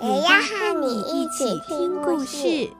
也要和你一起听故事。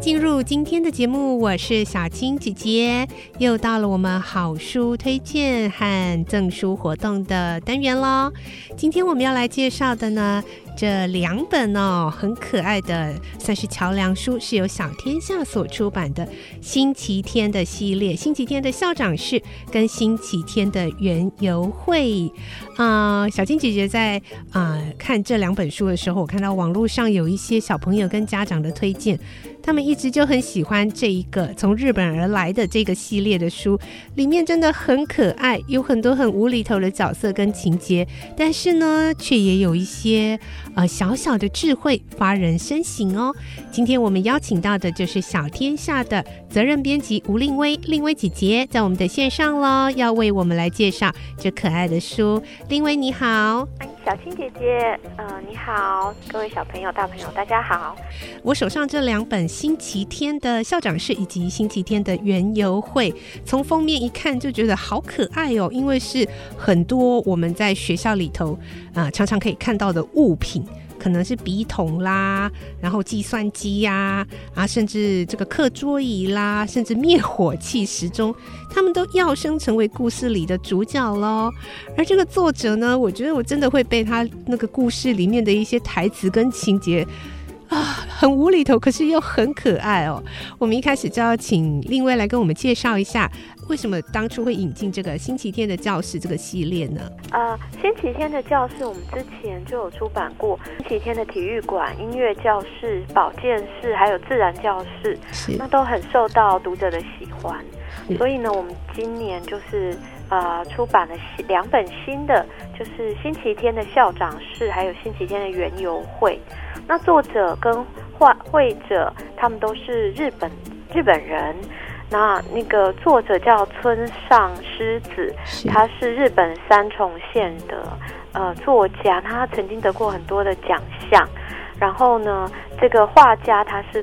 进入今天的节目，我是小青姐姐，又到了我们好书推荐和赠书活动的单元喽。今天我们要来介绍的呢，这两本哦，很可爱的，算是桥梁书，是由小天下所出版的《星期天的系列》，《星期天的校长室》跟《星期天的园游会》啊、小青姐姐在啊、看这两本书的时候，我看到网络上有一些小朋友跟家长的推荐。他们一直就很喜欢这一个从日本而来的这个系列的书，里面真的很可爱，有很多很无厘头的角色跟情节，但是呢，却也有一些呃小小的智慧，发人深省哦。今天我们邀请到的就是小天下的责任编辑吴令威，令威姐姐在我们的线上喽，要为我们来介绍这可爱的书。令威你好。小青姐姐，呃，你好，各位小朋友、大朋友，大家好。我手上这两本《星期天的校长室》以及《星期天的园游会》，从封面一看就觉得好可爱哦，因为是很多我们在学校里头啊、常常可以看到的物品。可能是笔筒啦，然后计算机呀、啊，啊，甚至这个课桌椅啦，甚至灭火器、时钟，他们都要升成为故事里的主角喽。而这个作者呢，我觉得我真的会被他那个故事里面的一些台词跟情节。啊，很无厘头，可是又很可爱哦。我们一开始就要请令葳来跟我们介绍一下，为什么当初会引进这个星期天的教室这个系列呢？呃，星期天的教室我们之前就有出版过，星期天的体育馆、音乐教室、保健室，还有自然教室，是那都很受到读者的喜欢。所以呢，我们今年就是呃出版了两本新的，就是星期天的校长室，还有星期天的园游会。那作者跟画绘者他们都是日本日本人。那那个作者叫村上狮子，他是日本三重县的呃作家，他曾经得过很多的奖项。然后呢，这个画家他是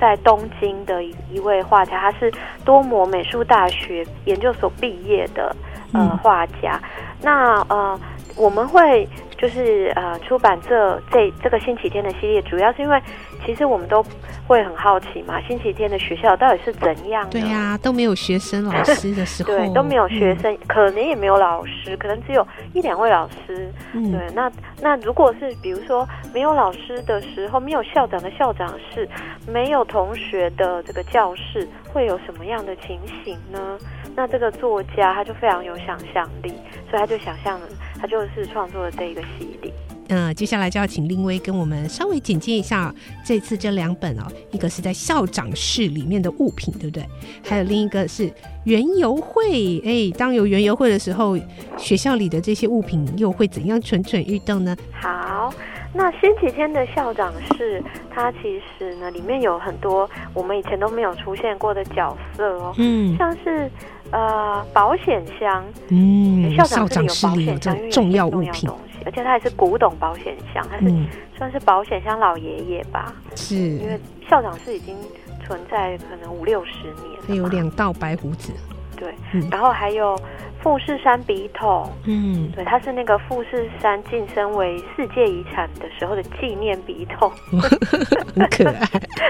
在东京的一一位画家，他是多摩美术大学研究所毕业的呃画家。嗯、那呃我们会。就是呃，出版这这这个星期天的系列，主要是因为其实我们都会很好奇嘛，星期天的学校到底是怎样的？对呀、啊，都没有学生老师的时候，对，都没有学生，嗯、可能也没有老师，可能只有一两位老师。嗯、对，那那如果是比如说没有老师的时候，没有校长的校长室，没有同学的这个教室，会有什么样的情形呢？那这个作家他就非常有想象力，所以他就想象就是创作了这一个系列。嗯，接下来就要请令威跟我们稍微简介一下这次这两本哦，一个是在校长室里面的物品，对不对？还有另一个是园游会。哎，当有园游会的时候，学校里的这些物品又会怎样蠢蠢欲动呢？好，那星期天的校长室，它其实呢里面有很多我们以前都没有出现过的角色哦，嗯，像是。呃，保险箱，嗯，校长室里有保险箱，重要物品，而且它还是古董保险箱，它是算是保险箱老爷爷吧？是，因为校长室已经存在可能五六十年，它有两道白胡子，对，然后还有。富士山笔筒，嗯，对，它是那个富士山晋升为世界遗产的时候的纪念笔筒 很可爱，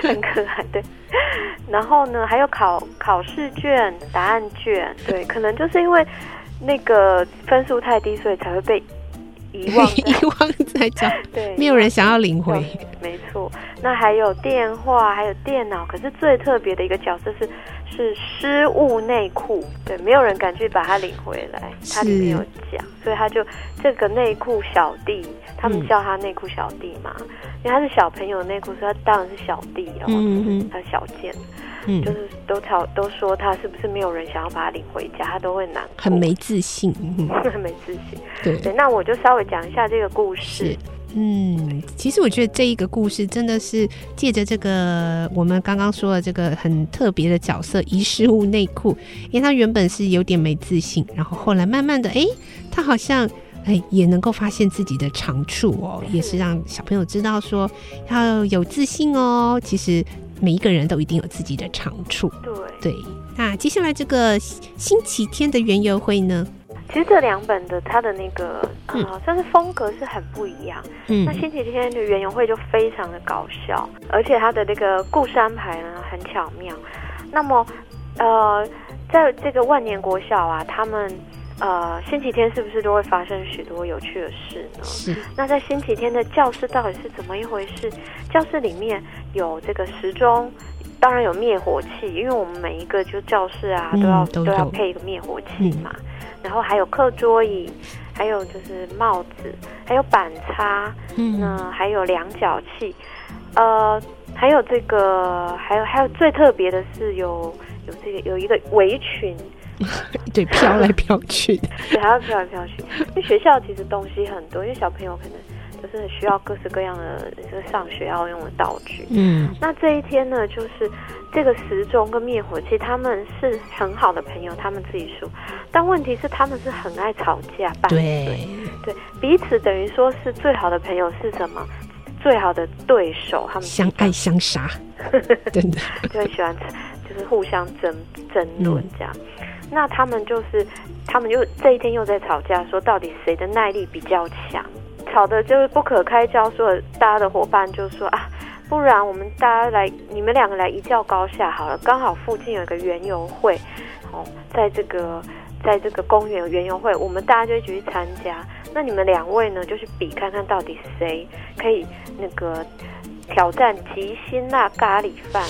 很可爱，对。然后呢，还有考考试卷、答案卷，对，可能就是因为那个分数太低，所以才会被遗忘 遗忘在教，对，没有人想要领回。没错，那还有电话，还有电脑，可是最特别的一个角色是是失物内裤，对，没有人敢去把它领回来，他里面有讲，所以他就这个内裤小弟，他们叫他内裤小弟嘛，嗯、因为他是小朋友内裤，所以他当然是小弟，然后他小件。嗯，就是都吵都说他是不是没有人想要把他领回家，他都会难过，很没自信，嗯、很没自信。对对，那我就稍微讲一下这个故事。嗯，其实我觉得这一个故事真的是借着这个我们刚刚说的这个很特别的角色遗失物内裤，因为他原本是有点没自信，然后后来慢慢的，哎，他好像哎也能够发现自己的长处哦，也是让小朋友知道说要有自信哦。其实。每一个人都一定有自己的长处。对对，那接下来这个星期天的园游会呢？其实这两本的它的那个啊，算、是风格是很不一样。嗯，那星期天的园游会就非常的搞笑，而且它的那个故事安排呢很巧妙。那么呃，在这个万年国小啊，他们。呃，星期天是不是都会发生许多有趣的事呢？是。那在星期天的教室到底是怎么一回事？教室里面有这个时钟，当然有灭火器，因为我们每一个就教室啊都要、嗯、都，都要配一个灭火器嘛。嗯、然后还有课桌椅，还有就是帽子，还有板擦，嗯，那还有量角器，呃，还有这个，还有还有最特别的是有有这个有一个围裙。对，飘来飘去的，对，还要飘来飘去。因为学校其实东西很多，因为小朋友可能就是很需要各式各样的就是上学要用的道具。嗯，那这一天呢，就是这个时钟跟灭火器，他们是很好的朋友，他们自己说。但问题是，他们是很爱吵架，对对，彼此等于说是最好的朋友是什么？最好的对手，他们相爱相杀，真的就很喜欢，就是互相争争论这样。嗯那他们就是，他们又这一天又在吵架，说到底谁的耐力比较强，吵的就是不可开交。所以大家的伙伴就说啊，不然我们大家来，你们两个来一较高下好了。刚好附近有一个园游会，哦，在这个在这个公园园游会，我们大家就一起去参加。那你们两位呢，就是比看看到底谁可以那个挑战极辛辣咖喱饭。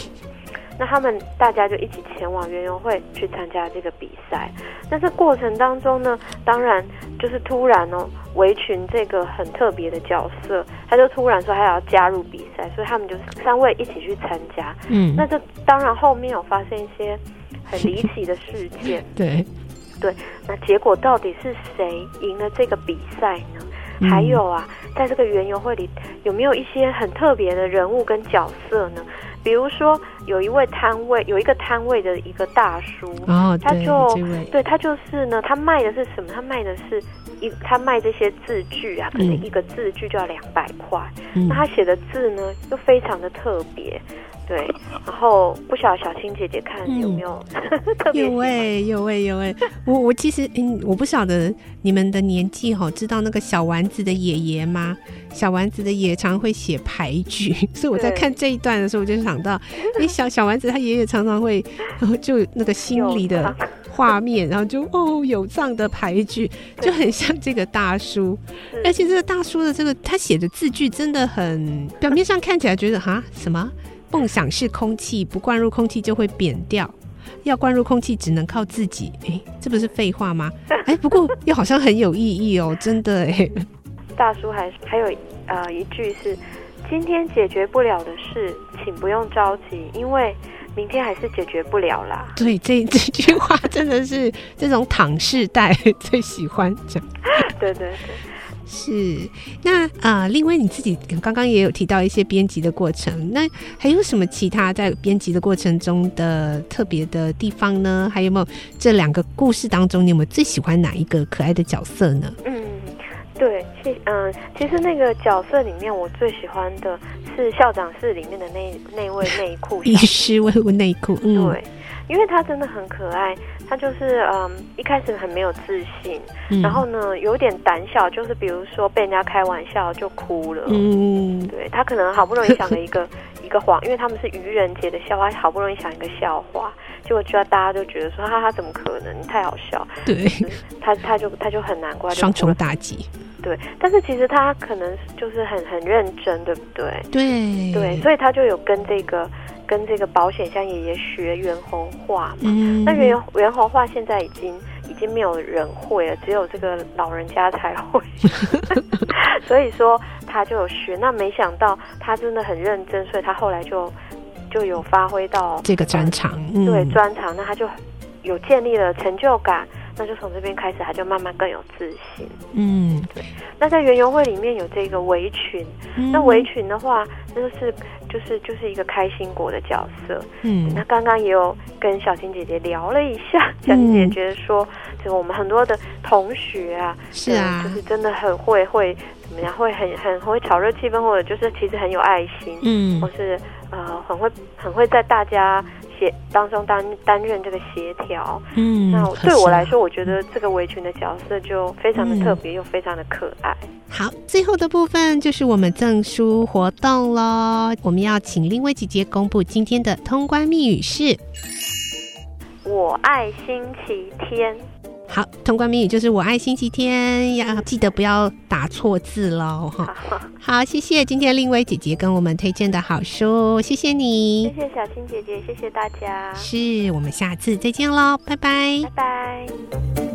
那他们大家就一起前往园游会去参加这个比赛。那这过程当中呢，当然就是突然哦，围裙这个很特别的角色，他就突然说他要加入比赛，所以他们就三位一起去参加。嗯，那这当然后面有发生一些很离奇的事件。对，对，那结果到底是谁赢了这个比赛呢？嗯、还有啊，在这个园游会里有没有一些很特别的人物跟角色呢？比如说，有一位摊位，有一个摊位的一个大叔，哦，他就对他就是呢，他卖的是什么？他卖的是一，他卖这些字句啊，可能一个字句就要两百块。嗯、那他写的字呢，又非常的特别。对，然后不晓得小青姐姐看有没有、嗯、特别有哎、欸、有哎、欸、有哎、欸，我我其实嗯，我不晓得你们的年纪哈，知道那个小丸子的爷爷吗？小丸子的爷爷常会写牌局，所以我在看这一段的时候，我就想到，哎，小小丸子他爷爷常常会，然后就那个心里的画面，然后就哦有这样的牌局，就很像这个大叔，而且这个大叔的这个他写的字句真的很，表面上看起来觉得哈？什么。梦想是空气，不灌入空气就会扁掉。要灌入空气，只能靠自己。哎，这不是废话吗？哎，不过又好像很有意义哦，真的哎。大叔还还有呃一句是：今天解决不了的事，请不用着急，因为明天还是解决不了啦。对，这 这句话真的是这种躺世代最喜欢讲。对对对。是，那啊、呃，另外你自己刚刚也有提到一些编辑的过程，那还有什么其他在编辑的过程中的特别的地方呢？还有没有这两个故事当中，你有没有最喜欢哪一个可爱的角色呢？嗯，对，其嗯，其实那个角色里面，我最喜欢的是校长室里面的那那位内裤遗失物内裤，嗯，对，因为他真的很可爱。他就是嗯，一开始很没有自信，嗯、然后呢，有点胆小，就是比如说被人家开玩笑就哭了。嗯，对，他可能好不容易想了一个一个谎，因为他们是愚人节的笑话，好不容易想一个笑话，结果就大家都觉得说哈哈，怎么可能？太好笑。对，他他就他就很难过，双重打击。对，但是其实他可能就是很很认真，对不对？对对，所以他就有跟这个跟这个保险箱爷爷学猿猴画嘛。嗯，那猿猿猴画现在已经已经没有人会了，只有这个老人家才会。所以说他就有学，那没想到他真的很认真，所以他后来就就有发挥到这个专长，嗯、对专长，那他就有建立了成就感。那就从这边开始，他就慢慢更有自信。嗯，对。那在园游会里面有这个围裙，嗯、那围裙的话，那就是就是就是一个开心果的角色。嗯，那刚刚也有跟小青姐姐聊了一下，小青姐姐觉得说，就我们很多的同学啊，是啊，就是真的很会会怎么样，会很很会炒热气氛，或者就是其实很有爱心，嗯，或是呃很会很会在大家。协当中担担任这个协调，嗯，那对我来说，我觉得这个围裙的角色就非常的特别，又非常的可爱。好，最后的部分就是我们赠书活动喽。我们要请玲葳姐姐公布今天的通关密语是：我爱星期天。好，通关密语就是“我爱星期天”，要记得不要打错字喽。哈，好，谢谢今天令威姐姐跟我们推荐的好书，谢谢你，谢谢小青姐姐，谢谢大家，是我们下次再见喽，拜拜，拜拜。